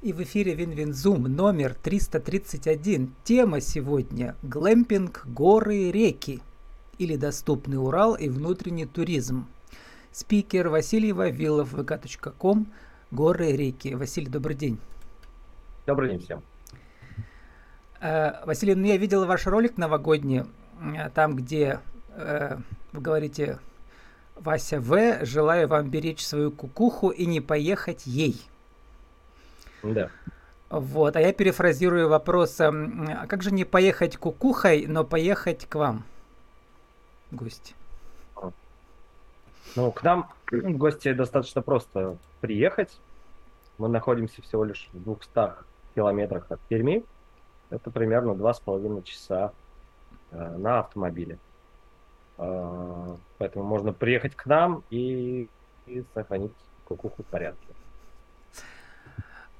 И в эфире Win-Win Zoom номер 331. Тема сегодня – глэмпинг, горы, реки или доступный Урал и внутренний туризм. Спикер Василий Вавилов, vk.com, горы, реки. Василий, добрый день. Добрый день всем. Э, Василий, ну я видел ваш ролик новогодний, э, там, где э, вы говорите, Вася В, желаю вам беречь свою кукуху и не поехать ей. Да. Вот, а я перефразирую вопрос, а как же не поехать кукухой, но поехать к вам в гости? Ну, к нам в гости достаточно просто приехать. Мы находимся всего лишь в 200 километрах от Перми. Это примерно два с половиной часа э, на автомобиле. Э, поэтому можно приехать к нам и, и сохранить кукуху в порядке.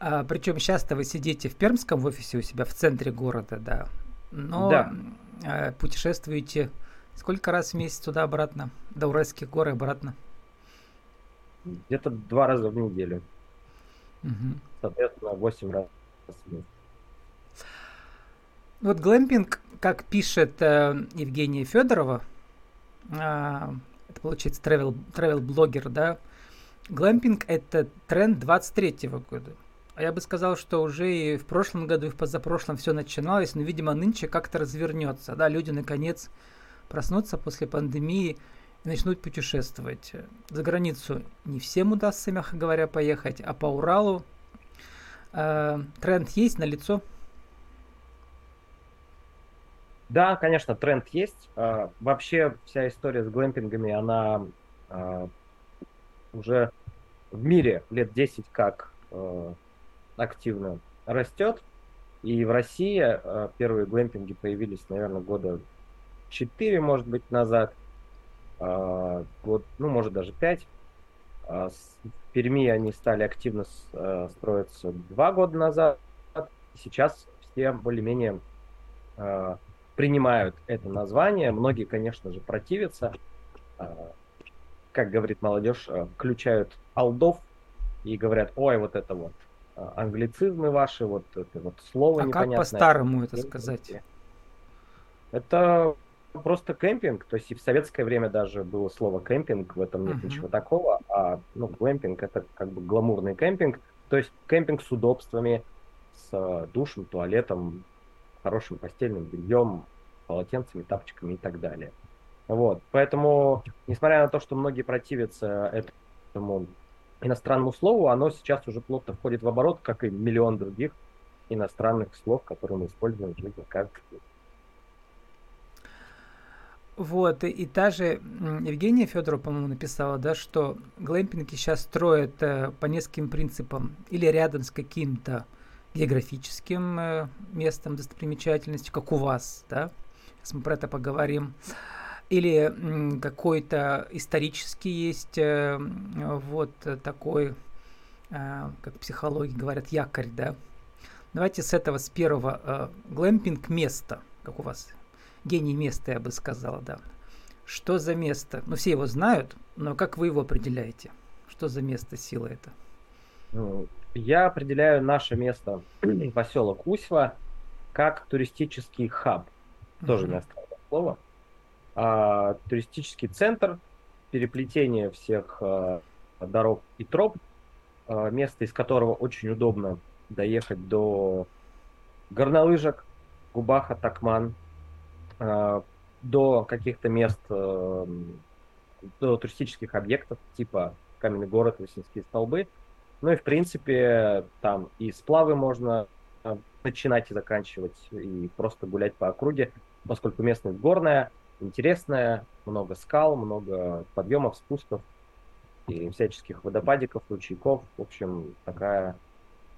А, причем часто вы сидите в Пермском офисе у себя в центре города, да. Но да. А, путешествуете сколько раз в месяц туда-обратно, до Уральских гор и обратно? Где-то два раза в неделю. Угу. Соответственно, восемь раз в месяц. Вот глэмпинг, как пишет э, Евгения Федорова, э, это получается travel, travel блогер, да, глэмпинг это тренд 23 года. А я бы сказал, что уже и в прошлом году, и в позапрошлом все начиналось, но, видимо, нынче как-то развернется. Да, люди наконец проснутся после пандемии и начнут путешествовать. За границу не всем удастся, мягко говоря, поехать, а по Уралу э, тренд есть на лицо. Да, конечно, тренд есть. А, вообще вся история с глэмпингами, она а, уже в мире лет 10 как а, активно растет. И в России э, первые глэмпинги появились, наверное, года 4, может быть, назад. Э, год, ну, может, даже 5. Э, в Перми они стали активно э, строиться два года назад. Сейчас все более-менее э, принимают это название. Многие, конечно же, противятся. Э, как говорит молодежь, включают олдов и говорят, ой, вот это вот а, англицизмы ваши, вот это вот слово а непонятное. как по-старому это сказать? Это просто кемпинг, то есть и в советское время даже было слово кемпинг, в этом нет uh-huh. ничего такого, а ну, глэмпинг это как бы гламурный кемпинг, то есть кемпинг с удобствами, с э, душем, туалетом, хорошим постельным бельем, полотенцами, тапочками и так далее. Вот, поэтому, несмотря на то, что многие противятся этому иностранному слову, оно сейчас уже плотно входит в оборот, как и миллион других иностранных слов, которые мы используем в жизни каждый день. Вот, и, та же Евгения Федорова, по-моему, написала, да, что глэмпинги сейчас строят э, по нескольким принципам. Или рядом с каким-то географическим э, местом достопримечательностью, как у вас, да, сейчас мы про это поговорим или какой-то исторический есть э, вот такой, э, как психологи говорят, якорь, да. Давайте с этого, с первого. Э, глэмпинг место, как у вас. Гений места, я бы сказала, да. Что за место? Ну, все его знают, но как вы его определяете? Что за место, сила это? Ну, я определяю наше место, поселок Усьва, как туристический хаб. Тоже mm-hmm. иностранное слово а, туристический центр, переплетение всех а, дорог и троп, а, место из которого очень удобно доехать до горнолыжек, Губаха, Такман, а, до каких-то мест, а, до туристических объектов, типа Каменный город, Лосинские столбы. Ну и, в принципе, там и сплавы можно а, начинать и заканчивать, и просто гулять по округе, поскольку местность горная, интересная, много скал, много подъемов, спусков и всяческих водопадиков, ручейков. В общем, такая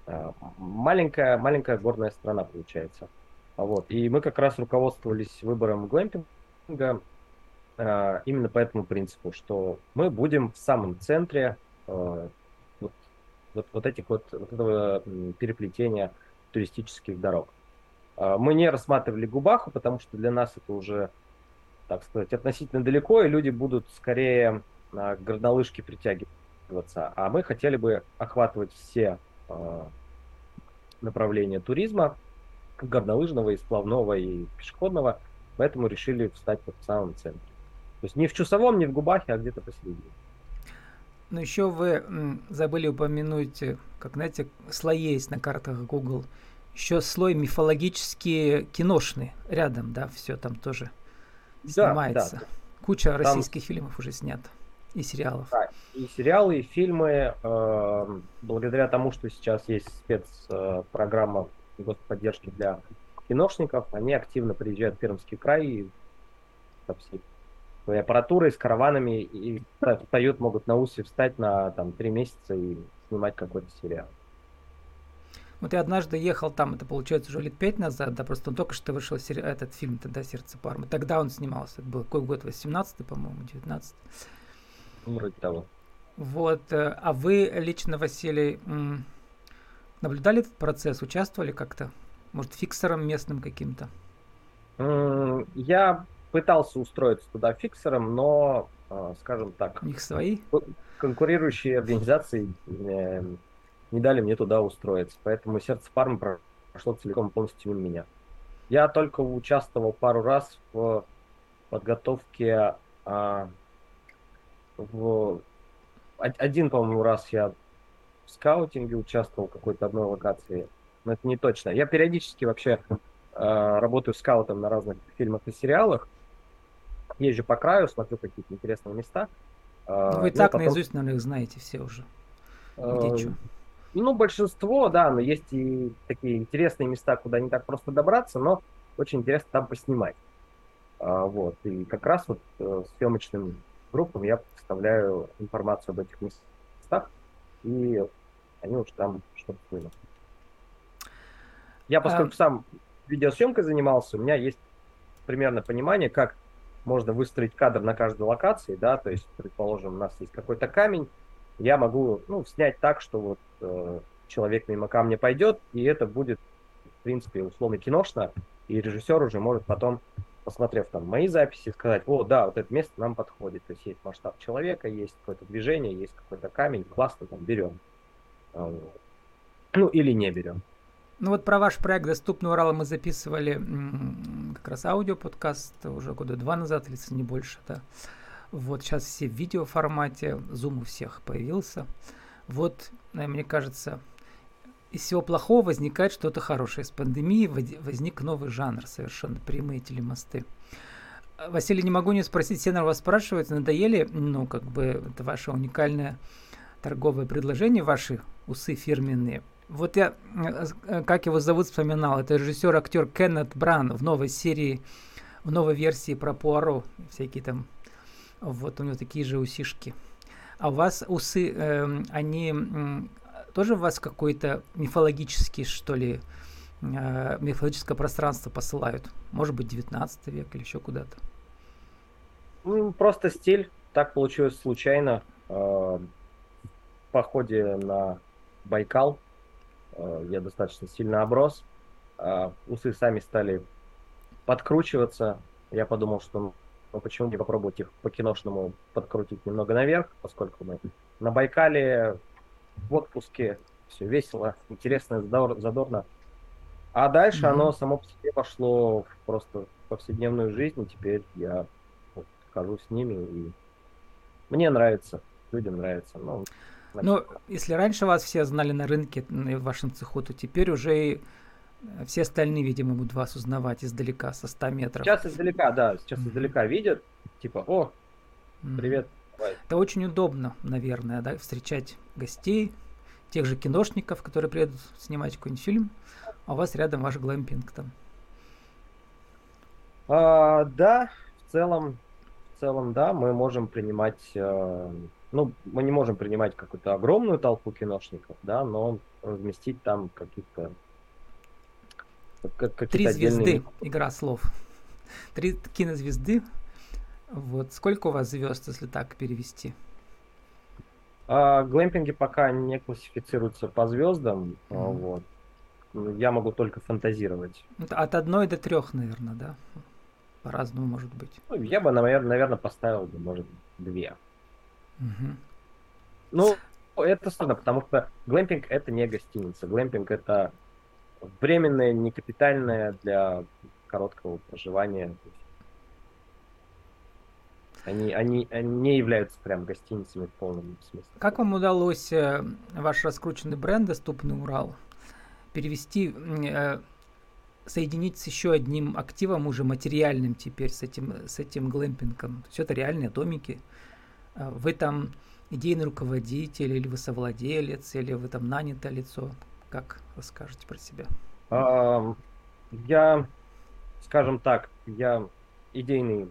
э, маленькая, маленькая горная страна получается. Вот. И мы как раз руководствовались выбором глэмпинга э, именно по этому принципу, что мы будем в самом центре э, вот, вот, вот этих вот, вот этого переплетения туристических дорог. Мы не рассматривали Губаху, потому что для нас это уже так сказать, относительно далеко, и люди будут скорее а, к горнолыжке притягиваться. А мы хотели бы охватывать все а, направления туризма, горнолыжного, и сплавного, и пешеходного, поэтому решили встать вот в самом центре. То есть не в Чусовом, не в Губахе, а где-то посередине. Но еще вы забыли упомянуть, э, как, знаете, слои есть на картах Google. Еще слой мифологический киношный рядом, да, все там тоже снимается. Да, да. Куча там... российских фильмов уже снято и сериалов. Да, и сериалы, и фильмы. Э, благодаря тому, что сейчас есть спецпрограмма э, господдержки для киношников, они активно приезжают в Пермский край и со всей своей аппаратурой, с караванами, и встают, могут на усе встать на там три месяца и снимать какой-то сериал. Вот я однажды ехал там, это получается уже лет пять назад, да, просто он только что вышел этот фильм тогда «Сердце Пармы». Тогда он снимался, это был какой год, 18 по-моему, 19 Вроде того. Вот, э, а вы лично, Василий, наблюдали этот процесс, участвовали как-то? Может, фиксером местным каким-то? Я пытался устроиться туда фиксером, но, а, скажем так... У них свои? Конкурирующие организации э, не дали мне туда устроиться. Поэтому сердце фармы прошло целиком и полностью мимо меня. Я только участвовал пару раз в подготовке а, в один, по-моему, раз я в скаутинге участвовал в какой-то одной локации, но это не точно. Я периодически вообще э, работаю скаутом на разных фильмах и сериалах, езжу по краю, смотрю какие-то интересные места. Э, ну, вы ну, так потом... наизусть, наверное, их знаете все уже. Где э, Ну, большинство, да, но есть и такие интересные места, куда не так просто добраться, но очень интересно там поснимать. А, вот, и как раз вот э, съемочным группам я представляю информацию об этих местах, и они уж там что-то снимут. Я, поскольку а... сам видеосъемкой занимался, у меня есть примерно понимание, как можно выстроить кадр на каждой локации, да, то есть, предположим, у нас есть какой-то камень, я могу, ну, снять так, что вот человек мимо камня пойдет, и это будет, в принципе, условно киношно, и режиссер уже может потом посмотрев там мои записи, сказать, о, да, вот это место нам подходит. То есть есть масштаб человека, есть какое-то движение, есть какой-то камень, классно, там берем. А, ну, или не берем. Ну вот про ваш проект «Доступный Урал» мы записывали как раз аудиоподкаст уже года два назад, или не больше, да. Вот сейчас все в видеоформате, Zoom у всех появился. Вот, э, мне кажется, из всего плохого возникает что-то хорошее. С пандемией возник новый жанр, совершенно прямые телемосты. Василий, не могу не спросить, все на вас спрашивают, надоели, ну, как бы, это ваше уникальное торговое предложение, ваши усы фирменные. Вот я, э, как его зовут, вспоминал, это режиссер-актер Кеннет Бран в новой серии, в новой версии про Пуаро, всякие там, вот у него такие же усишки. А у вас усы, э, они тоже в вас какой-то мифологический, что ли, э, мифологическое пространство посылают? Может быть, 19 век или еще куда-то? Ну, просто стиль. Так получилось случайно. Э, в походе на Байкал э, я достаточно сильно оброс. Э, усы сами стали подкручиваться. Я подумал, что ну почему не попробовать их по-киношному подкрутить немного наверх, поскольку мы на Байкале в отпуске, все весело, интересно, задорно. А дальше mm-hmm. оно само по себе пошло в просто повседневную жизнь, и теперь я вот, хожу с ними, и мне нравится, людям нравится. Ну, ну, если раньше вас все знали на рынке, в вашем цеху, то теперь уже и все остальные, видимо, будут вас узнавать издалека, со 100 метров. Сейчас издалека, да, сейчас mm-hmm. издалека видят, типа, о, привет, это очень удобно, наверное, да, встречать гостей, тех же киношников, которые приедут снимать какой-нибудь фильм, а у вас рядом ваш глэмпинг там. А, да, в целом, в целом, да, мы можем принимать, э, ну, мы не можем принимать какую-то огромную толпу киношников, да, но разместить там каких-то как, Три звезды, отдельные... игра слов. Три кинозвезды вот сколько у вас звезд, если так перевести? А, глэмпинги пока не классифицируются по звездам. Mm. Вот. Я могу только фантазировать. От одной до трех, наверное, да? По-разному может быть. Ну, я бы, наверное, поставил, может, две. Угу. Ну, это сложно, потому что глэмпинг это не гостиница. Глэмпинг это временное, не капитальное для короткого проживания. Они, они, они не являются прям гостиницами в полном смысле. Как вам удалось э, ваш раскрученный бренд «Доступный Урал» перевести, э, соединить с еще одним активом уже материальным теперь, с этим, с этим глэмпингом? Есть это реальные домики. Э, вы там идейный руководитель, или вы совладелец, или вы там нанятое лицо? Как расскажете про себя? Я, скажем так, я идейный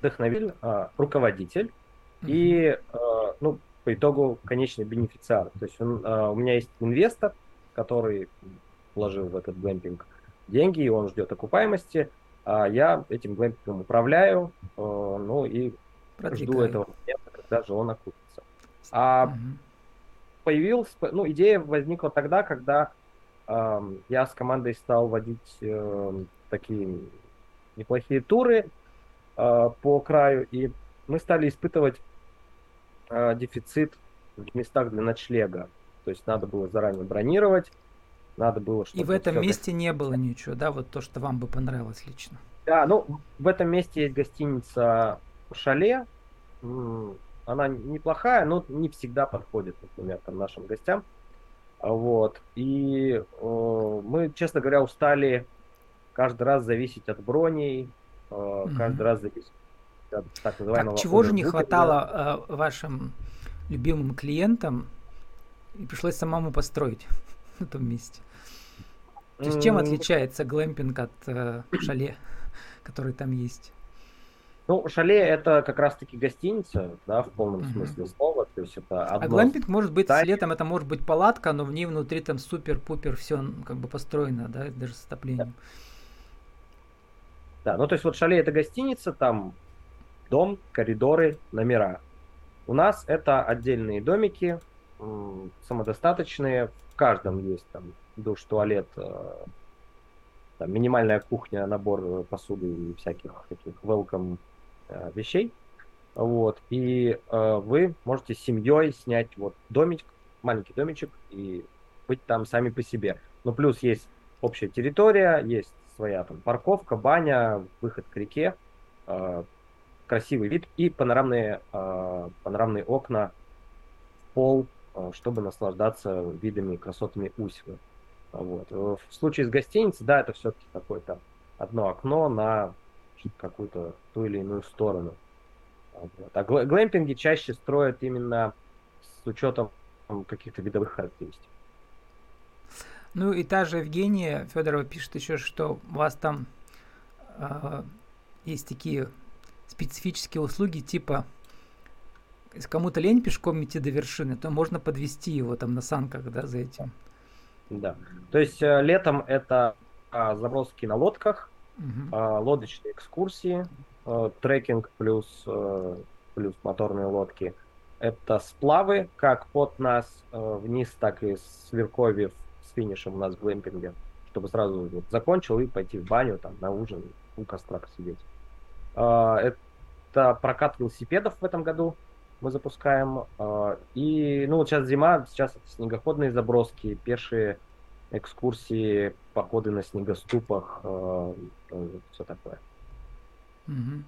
вдохновитель, а, руководитель mm-hmm. и, а, ну, по итогу конечный бенефициар. То есть он, а, у меня есть инвестор, который вложил в этот глэмпинг деньги, и он ждет окупаемости, а я этим глэмпингом управляю, а, ну и Продвигаю. жду этого момента, когда же он окупится. А mm-hmm. Появилась, ну, идея возникла тогда, когда э, я с командой стал водить э, такие неплохие туры, Э, по краю, и мы стали испытывать э, дефицит в местах для ночлега. То есть надо было заранее бронировать, надо было... И в этом месте не было ничего, да, вот то, что вам бы понравилось лично? Да, ну, в этом месте есть гостиница «Шале», она неплохая, но не всегда подходит, например, там, нашим гостям. Вот. И э, мы, честно говоря, устали каждый раз зависеть от броней, угу. каждый раз зависит от так называемого... Так, чего же не хватало э, вашим любимым клиентам и пришлось самому построить на том месте? То есть чем отличается глэмпинг от э, шале, который там есть? Ну, шале это как раз-таки гостиница, да, в полном uh-huh. смысле слова. То есть это одно... А глэмпинг может быть с летом, это может быть палатка, но в ней внутри там супер-пупер все как бы построено, да, даже с отоплением. Да. Да, ну то есть вот шале это гостиница, там дом, коридоры, номера. У нас это отдельные домики, самодостаточные, в каждом есть там душ, туалет, э, там, минимальная кухня, набор посуды и всяких таких welcome вещей. Вот. И э, вы можете с семьей снять вот домик, маленький домичек и быть там сами по себе. Но плюс есть общая территория, есть своя там парковка, баня, выход к реке, э, красивый вид и панорамные, э, панорамные окна в пол, э, чтобы наслаждаться видами, красотами Усьвы. Вот. В случае с гостиницей, да, это все-таки какое-то одно окно на какую-то ту или иную сторону. Вот. А глэмпинги чаще строят именно с учетом каких-то видовых характеристик. Ну и та же Евгения Федорова пишет еще, что у вас там э, есть такие специфические услуги, типа если кому-то лень пешком идти до вершины, то можно подвести его там на санках, да, за этим. Да. То есть э, летом это э, заброски на лодках, угу. э, лодочные экскурсии, э, трекинг плюс, э, плюс моторные лодки. Это сплавы как под нас вниз, так и с Верковьев финишем у нас в глэмпинге, чтобы сразу вот, закончил и пойти в баню, там, на ужин, у костра посидеть. А, это прокат велосипедов в этом году мы запускаем. А, и, ну, вот сейчас зима, сейчас снегоходные заброски, пешие экскурсии, походы на снегоступах, а, все такое. Угу.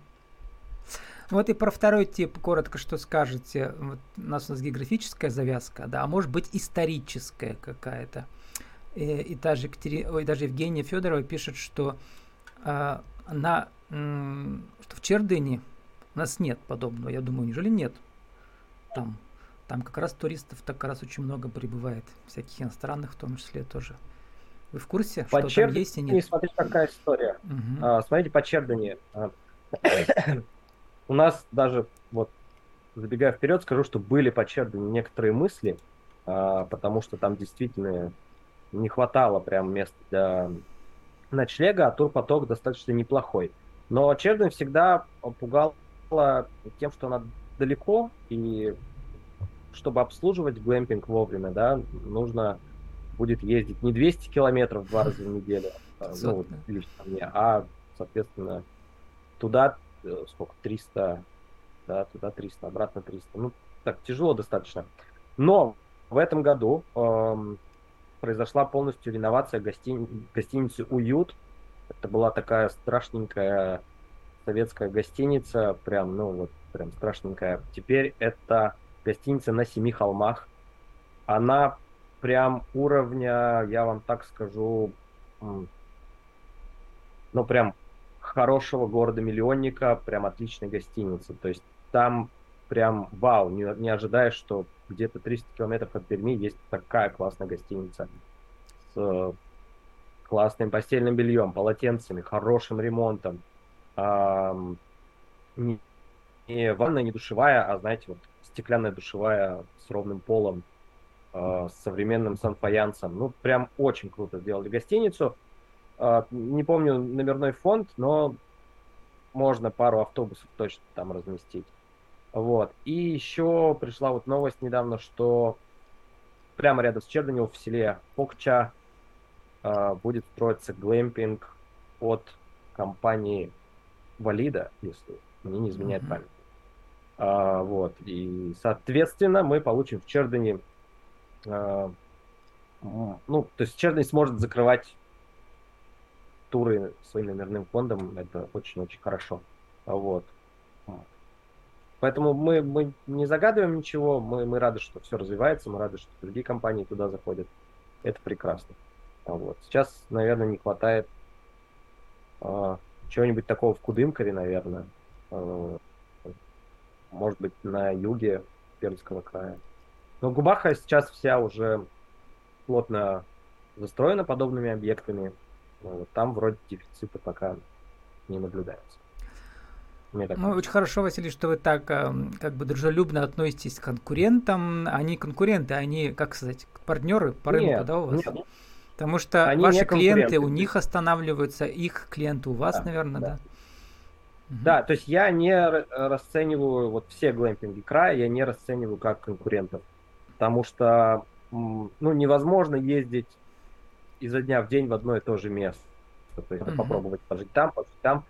Вот и про второй тип коротко что скажете. Вот у нас у нас географическая завязка, да, а может быть историческая какая-то. И, э, и даже, Екатери... Ой, даже Евгения Федорова пишет, что э, на, э, что в Чердыне у нас нет подобного. Я думаю, неужели нет? Там, там как раз туристов так как раз очень много прибывает, всяких иностранных в том числе тоже. Вы в курсе, по что Чердыне, там есть и нет? Смотрите, какая история. Угу. А, смотрите, по Чердыне. А, у нас даже, вот, забегая вперед, скажу, что были по Чердыне некоторые мысли, а, потому что там действительно не хватало прям места для ночлега, а турпоток достаточно неплохой. Но Черден всегда пугала тем, что она далеко, и чтобы обслуживать глэмпинг вовремя, да, нужно будет ездить не 200 километров два раза в неделю, а, ну, лично мне, а, соответственно, туда э, сколько, 300, да, туда 300, обратно 300. Ну, так, тяжело достаточно. Но в этом году эм, произошла полностью реновация гостини... гостиницы «Уют». Это была такая страшненькая советская гостиница, прям, ну вот, прям страшненькая. Теперь это гостиница на Семи холмах. Она прям уровня, я вам так скажу, ну прям хорошего города-миллионника, прям отличной гостиницы. То есть там прям вау, не, не ожидаешь, что где-то 300 километров от Перми есть такая классная гостиница с э, классным постельным бельем, полотенцами, хорошим ремонтом. Эм, не, не ванная, не душевая, а, знаете, вот стеклянная душевая с ровным полом, э, с современным санфаянсом. Ну, прям очень круто сделали гостиницу. Э, не помню номерной фонд, но можно пару автобусов точно там разместить. Вот. И еще пришла вот новость недавно, что прямо рядом с Черданев в селе Покча э, будет строиться глэмпинг от компании Валида, если мне не изменяет mm-hmm. память. А, вот. И, соответственно, мы получим в Чердане а, ну, то есть Чердань сможет закрывать туры своим номерным фондом. Это очень-очень хорошо. Вот. Поэтому мы, мы не загадываем ничего, мы, мы рады, что все развивается, мы рады, что другие компании туда заходят. Это прекрасно. Вот. Сейчас, наверное, не хватает э, чего-нибудь такого в Кудымкаре, наверное. Э, может быть, на юге Пермского края. Но Губаха сейчас вся уже плотно застроена подобными объектами. Вот. Там вроде дефицита пока не наблюдается. Ну, очень хорошо, Василий, что вы так эм, как бы дружелюбно относитесь к конкурентам. Они конкуренты, они, как сказать, партнеры по рынку, нет, да, у вас? Нет. Потому что они ваши клиенты у них останавливаются, их клиенты у вас, да, наверное, да? Да. Да, то есть я не расцениваю вот все глэмпинги края, я не расцениваю как конкурентов. Потому что ну, невозможно ездить изо дня в день в одно и то же место. То есть uh-huh. попробовать пожить там, пожить там.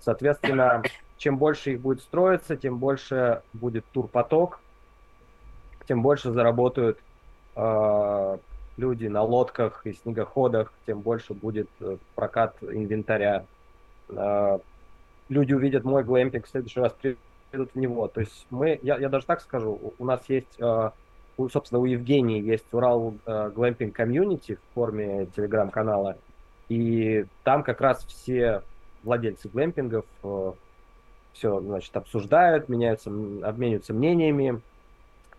Соответственно, чем больше их будет строиться, тем больше будет турпоток, тем больше заработают э, люди на лодках и снегоходах, тем больше будет э, прокат инвентаря. Э, люди увидят мой глэмпинг, в следующий раз придут в него. То есть мы, я, я даже так скажу, у нас есть, э, у, собственно, у Евгении есть Урал э, глэмпинг комьюнити в форме телеграм-канала, и там как раз все владельцы глэмпингов э, все, значит, обсуждают, меняются, обмениваются мнениями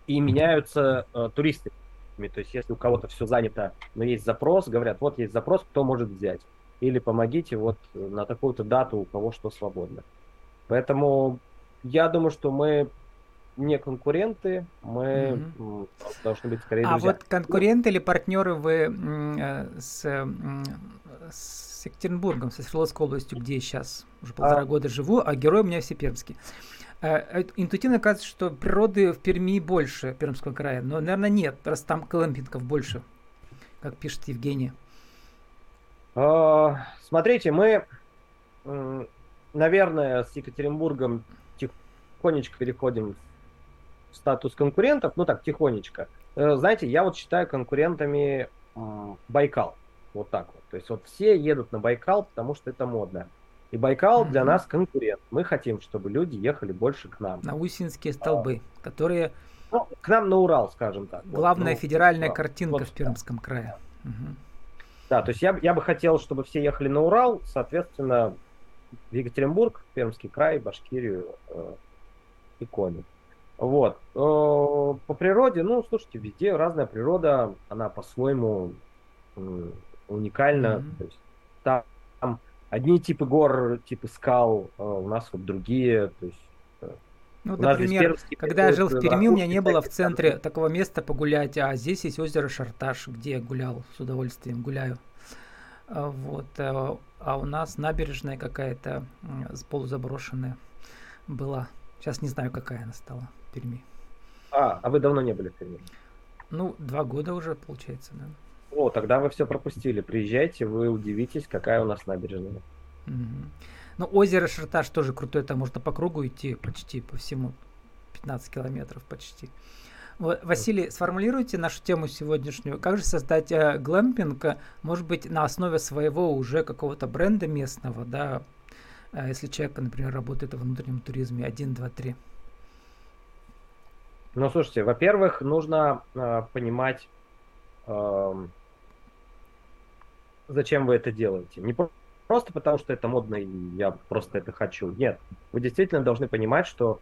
и меняются э, туристы. То есть, если у кого-то все занято, но есть запрос, говорят, вот есть запрос, кто может взять. Или помогите вот на такую-то дату, у кого что свободно. Поэтому я думаю, что мы не конкуренты, мы mm-hmm. должны быть скорее друзья. А вот конкуренты или партнеры вы э, с, с Екатеринбургом, со Свердловской областью, где я сейчас уже полтора а... года живу, а герой у меня все пермский. Э, э, интуитивно кажется, что природы в Перми больше Пермского края, но, наверное, нет, раз там кемпингов больше, как пишет Евгений. А, смотрите, мы, наверное, с Екатеринбургом тихонечко переходим в статус конкурентов, ну так, тихонечко. Э, знаете, я вот считаю конкурентами Байкал. Вот так вот. То есть вот все едут на Байкал, потому что это модно. И Байкал mm-hmm. для нас конкурент. Мы хотим, чтобы люди ехали больше к нам. На Усинские столбы, а, которые... Ну, к нам на Урал, скажем так. Главная вот, ну, федеральная Урал. картинка вот, в Пермском да. крае. Угу. Да, то есть я, я бы хотел, чтобы все ехали на Урал, соответственно, в Екатеринбург, Пермский край, Башкирию э, и Коми. Вот. Э, по природе, ну, слушайте, везде разная природа, она по-своему уникально. Mm-hmm. То есть там, там одни типы гор, типы скал, а у нас вот другие. То есть, э, ну, например, когда я жил в Перми, у меня не было в центре такого места погулять, а здесь есть озеро Шарташ, где я гулял, с удовольствием гуляю. А, вот. Э, а у нас набережная какая-то полузаброшенная была. Сейчас не знаю, какая она стала в Перми. А, а вы давно не были в Перми? Ну, два года уже, получается, да. О, тогда вы все пропустили. Приезжайте, вы удивитесь, какая у нас набережная. Угу. Ну, озеро Шарташ тоже крутое, там можно по кругу идти почти по всему. 15 километров почти. Василий, сформулируйте нашу тему сегодняшнюю. Как же создать э, глэмпинг, может быть, на основе своего уже какого-то бренда местного, да, э, если человек, например, работает в внутреннем туризме 1, 2, 3? Ну, слушайте, во-первых, нужно э, понимать, э, зачем вы это делаете. Не просто потому, что это модно и я просто это хочу. Нет, вы действительно должны понимать, что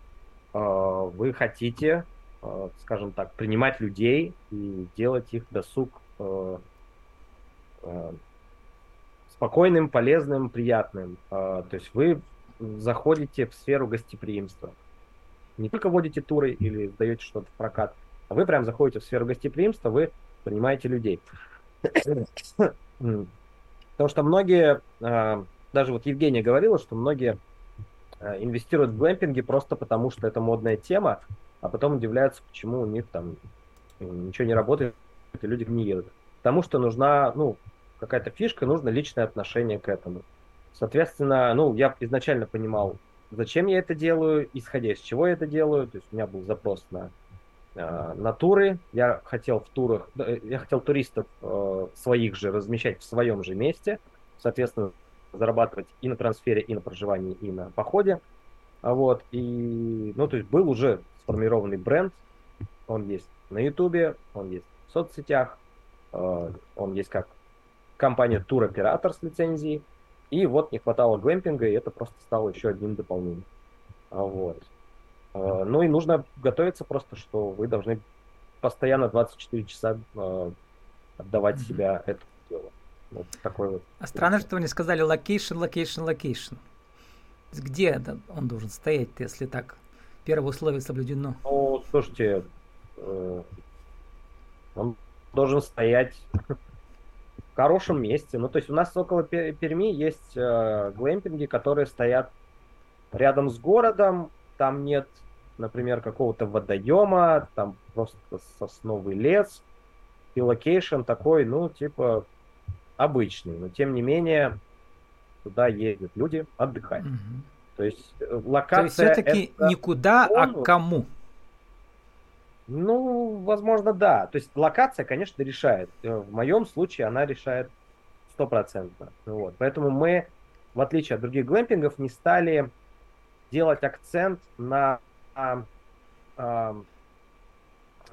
э, вы хотите Э, скажем так, принимать людей и делать их досуг э, э, спокойным, полезным, приятным. То есть вы заходите в сферу гостеприимства. Не только водите туры или сдаете что-то в прокат, а вы прям заходите в сферу гостеприимства, вы принимаете людей. Потому что многие, даже вот Евгения говорила, что многие инвестируют в глэмпинги просто потому, что это модная тема, а потом удивляются, почему у них там ничего не работает, и люди не едут. Потому что нужна, ну, какая-то фишка, нужно личное отношение к этому. Соответственно, ну, я изначально понимал, зачем я это делаю, исходя из чего я это делаю. То есть у меня был запрос на, э, на туры. Я хотел в турах, я хотел туристов э, своих же размещать в своем же месте. Соответственно, зарабатывать и на трансфере, и на проживании, и на походе. Вот, и, ну, то есть был уже сформированный бренд, он есть на Ютубе, он есть в соцсетях, э, он есть как компания туроператор с лицензией, и вот не хватало глэмпинга, и это просто стало еще одним дополнением. А вот. Э, ну и нужно готовиться просто, что вы должны постоянно 24 часа э, отдавать mm-hmm. себя этому делу. Вот такой вот. А странно, что вы не сказали location, location, location. Где он должен стоять, если так первое условие соблюдено? Ну, слушайте, э, он должен стоять в хорошем месте. Ну, то есть у нас около Перми есть глэмпинги, которые стоят рядом с городом, там нет, например, какого-то водоема, там просто сосновый лес, и location такой, ну, типа, обычный, но тем не менее туда ездят люди отдыхать. Угу. То есть локация... То есть все-таки это... никуда, а он... а кому? Ну, возможно, да. То есть локация, конечно, решает. Э, в моем случае она решает стопроцентно. Вот. Поэтому мы, в отличие от других глэмпингов, не стали делать акцент на, на,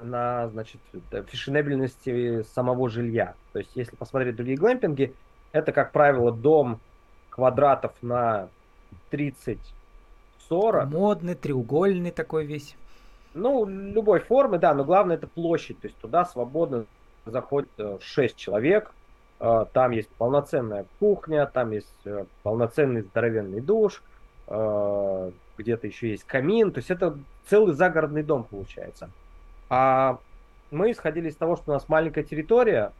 на значит, фешенебельности самого жилья. То есть, если посмотреть другие глэмпинги, это, как правило, дом квадратов на 30-40. Модный, треугольный такой весь. Ну, любой формы, да, но главное это площадь. То есть туда свободно заходит 6 э, человек. Э, там есть полноценная кухня, там есть э, полноценный здоровенный душ, где-то еще есть камин. То есть это целый загородный дом получается. А мы исходили из того, что у нас маленькая территория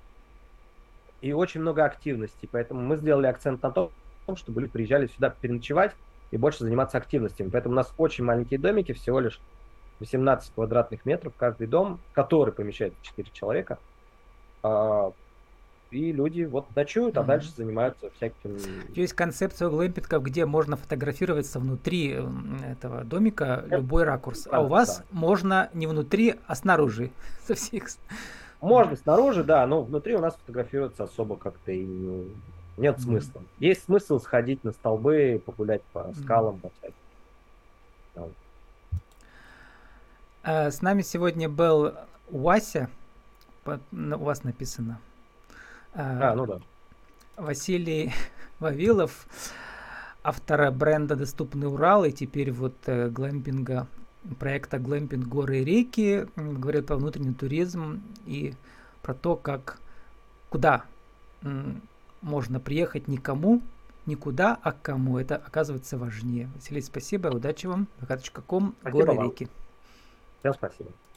и очень много активностей. Поэтому мы сделали акцент на том, чтобы люди приезжали сюда переночевать и больше заниматься активностями. Поэтому у нас очень маленькие домики, всего лишь 18 квадратных метров каждый дом, который помещает 4 человека. И люди вот ночуют, а mm-hmm. дальше занимаются всяким... Есть концепция глэмпингов, где можно фотографироваться внутри этого домика Это, любой ракурс. Да, а у вас да. можно не внутри, а снаружи. Со всех... Можно снаружи, да, но внутри у нас фотографироваться особо как-то и нет mm-hmm. смысла. Есть смысл сходить на столбы, погулять по скалам, mm-hmm. по а, С нами сегодня был Вася, у вас написано. А, а ну да. Василий Вавилов, автор бренда «Доступный Урал» и теперь вот э, глэмпинга, проекта «Глэмпинг горы и реки», говорит про внутренний туризм и про то, как, куда можно приехать никому, никуда, а к кому. Это оказывается важнее. Василий, спасибо, удачи вам. vk.com, горы, реки. Всем спасибо.